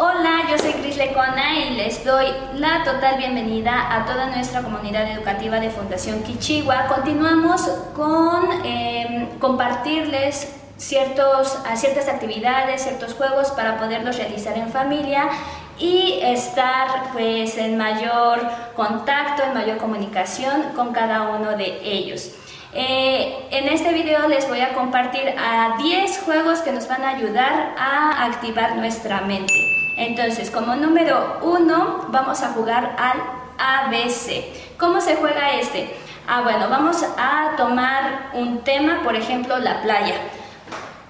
Hola, yo soy Cris Lecona y les doy la total bienvenida a toda nuestra comunidad educativa de Fundación Kichigua. Continuamos con eh, compartirles ciertos, ciertas actividades, ciertos juegos para poderlos realizar en familia y estar pues en mayor contacto, en mayor comunicación con cada uno de ellos. Eh, en este video les voy a compartir a 10 juegos que nos van a ayudar a activar nuestra mente. Entonces, como número 1 vamos a jugar al ABC. ¿Cómo se juega este? Ah, bueno, vamos a tomar un tema, por ejemplo, la playa.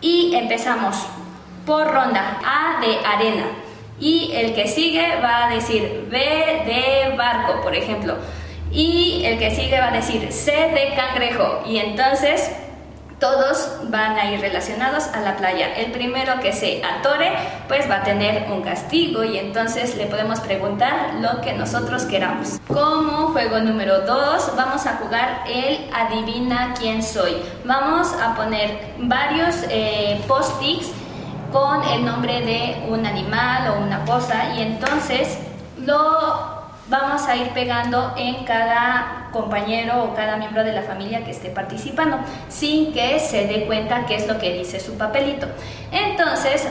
Y empezamos por ronda. A de arena. Y el que sigue va a decir B de barco, por ejemplo. Y el que sigue va a decir C de cangrejo. Y entonces todos van a ir relacionados a la playa. El primero que se atore, pues va a tener un castigo y entonces le podemos preguntar lo que nosotros queramos. Como juego número 2, vamos a jugar el adivina quién soy. Vamos a poner varios eh, post-its con el nombre de un animal o una cosa y entonces lo vamos a ir pegando en cada compañero o cada miembro de la familia que esté participando, sin que se dé cuenta qué es lo que dice su papelito. Entonces,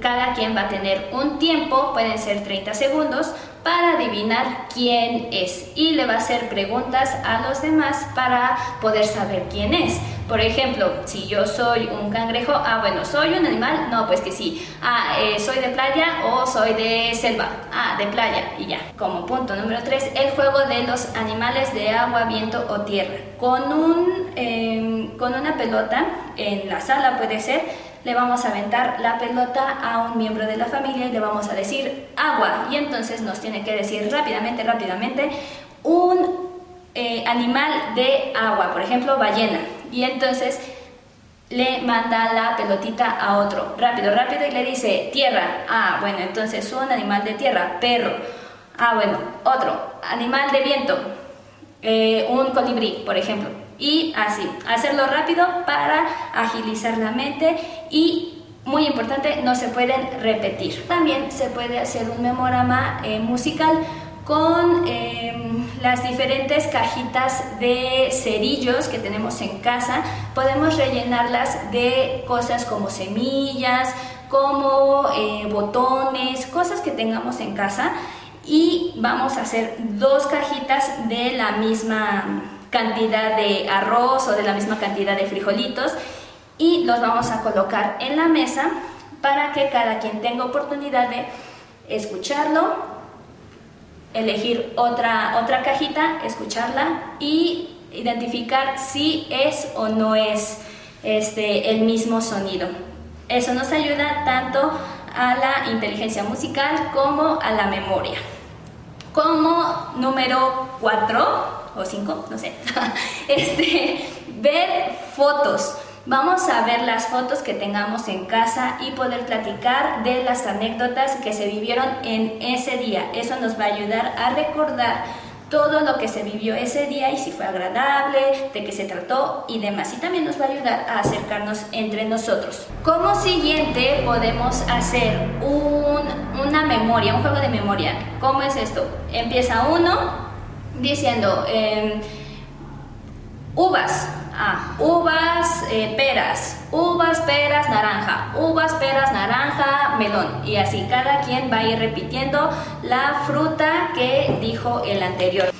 cada quien va a tener un tiempo, pueden ser 30 segundos, para adivinar quién es y le va a hacer preguntas a los demás para poder saber quién es. Por ejemplo, si yo soy un cangrejo, ah, bueno, ¿soy un animal? No, pues que sí. Ah, eh, ¿soy de playa o soy de selva? Ah, de playa y ya. Como punto número 3, el juego de los animales de agua, viento o tierra. Con, un, em, con una pelota en la sala puede ser, le vamos a aventar la pelota a un miembro de la familia y le vamos a decir agua. Y entonces nos tiene que decir rápidamente, rápidamente, un eh, animal de agua, por ejemplo, ballena. Y entonces le manda la pelotita a otro, rápido, rápido, y le dice tierra. Ah, bueno, entonces un animal de tierra, perro. Ah, bueno, otro, animal de viento, eh, un colibrí, por ejemplo y así, hacerlo rápido para agilizar la mente y muy importante, no se pueden repetir. También se puede hacer un memorama eh, musical con em, las diferentes cajitas de cerillos que tenemos en casa. Podemos rellenarlas de cosas como semillas, como eh, botones, cosas que tengamos en casa. Y vamos a hacer dos cajitas de la misma cantidad de arroz o de la misma cantidad de frijolitos y los vamos a colocar en la mesa para que cada quien tenga oportunidad de escucharlo, elegir otra, otra cajita, escucharla y identificar si es o no es este, el mismo sonido. Eso nos ayuda tanto a la inteligencia musical como a la memoria. Como número 4, o cinco, no sé, este, ver fotos. Vamos a ver las fotos que tengamos en casa y poder platicar de las anécdotas que se vivieron en ese día. Eso nos va a ayudar a recordar todo lo que se vivió ese día y si fue agradable, de qué se trató y demás. Y también nos va a ayudar a acercarnos entre nosotros. Como siguiente podemos hacer un, una memoria, un juego de memoria. ¿Cómo es esto? Empieza uno, diciendo em, uvas, uvas, eh, peras, uvas, peras, naranja, uvas, peras, naranja, melón. Y así cada quien va a ir repitiendo la fruta que dijo el anterior.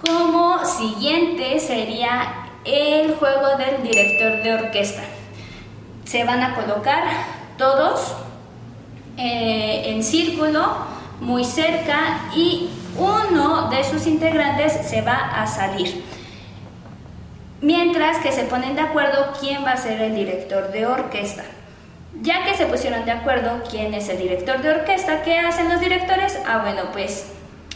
Como siguiente sería el juego del director de orquesta. Se van a colocar todos eh, en círculo muy cerca y uno de sus integrantes se va a salir. Mientras que se ponen de acuerdo quién va a ser el director de orquesta. Ya que se pusieron de acuerdo quién es el director de orquesta, ¿qué hacen los directores? Ah, bueno, pues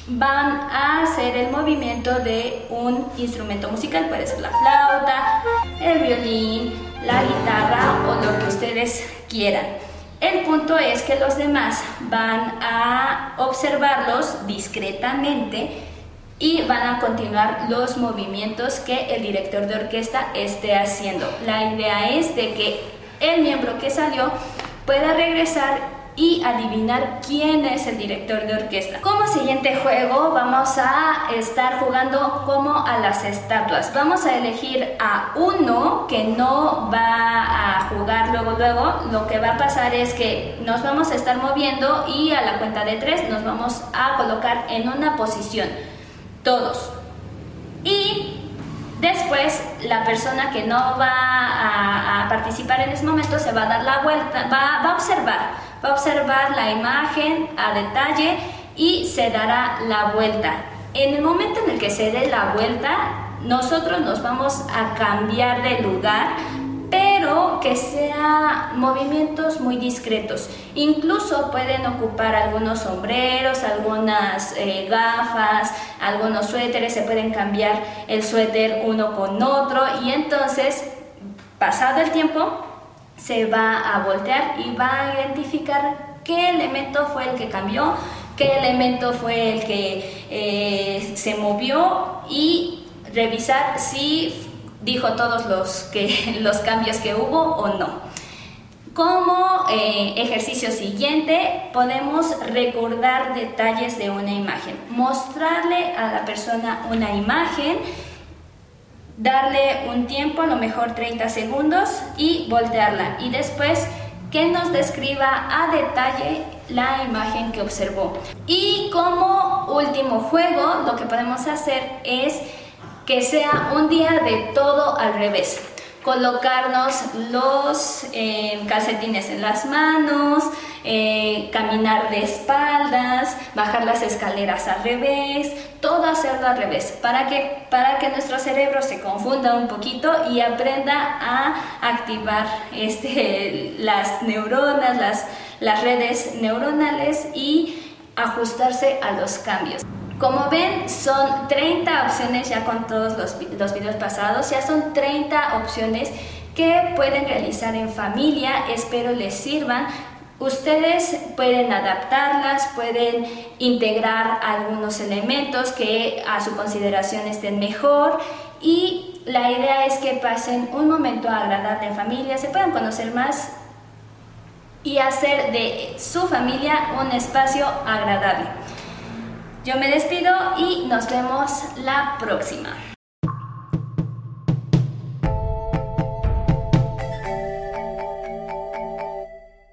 van a hacer el movimiento de un instrumento musical, puede ser la flauta, el violín, la guitarra o lo que ustedes quieran. El punto es que los demás van a observarlos discretamente y van a continuar los movimientos que el director de orquesta esté haciendo. La idea es de que el miembro que salió pueda regresar y adivinar quién es el director de orquesta. Como siguiente juego vamos a estar jugando como a las estatuas. Vamos a elegir a uno que no va a jugar luego luego. Lo que va a pasar es que nos vamos a estar moviendo y a la cuenta de tres nos vamos a colocar en una posición. Todos. Y Después, la persona que no va a, participar en ese momento se va a dar la vuelta, va, va a observar va a observar la imagen a detalle y se dará la vuelta. En el momento en el que se dé la vuelta, nosotros nos vamos a cambiar de lugar, pero que sea movimientos muy discretos. Incluso pueden ocupar algunos sombreros, algunas eh, gafas, algunos suéteres, se pueden cambiar el suéter uno con otro y entonces, pasado el tiempo, se va a voltear y va a identificar qué elemento fue el que cambió, qué elemento fue el que eh, se movió y revisar si dijo todos los, que, los cambios que hubo o no. Como eh, ejercicio siguiente, podemos recordar detalles de una imagen, mostrarle a la persona una imagen darle un tiempo, a lo mejor 30 segundos, y voltearla. Y después que nos describa a detalle la imagen que observó. Y como último juego, lo que podemos hacer es que sea un día de todo al revés colocarnos los eh, calcetines en las manos, eh, caminar de espaldas, bajar las escaleras al revés, todo hacerlo al revés, para que, para que nuestro cerebro se confunda un poquito y aprenda a activar este, las neuronas, las, las redes neuronales y ajustarse a los cambios. Como ven, son 30 opciones ya con todos los, los videos pasados, ya son 30 opciones que pueden realizar en familia, espero les sirvan. Ustedes pueden adaptarlas, pueden integrar algunos elementos que a su consideración estén mejor y la idea es que pasen un momento agradable en familia, se puedan conocer más y hacer de su familia un espacio agradable. Yo me despido y nos vemos la próxima.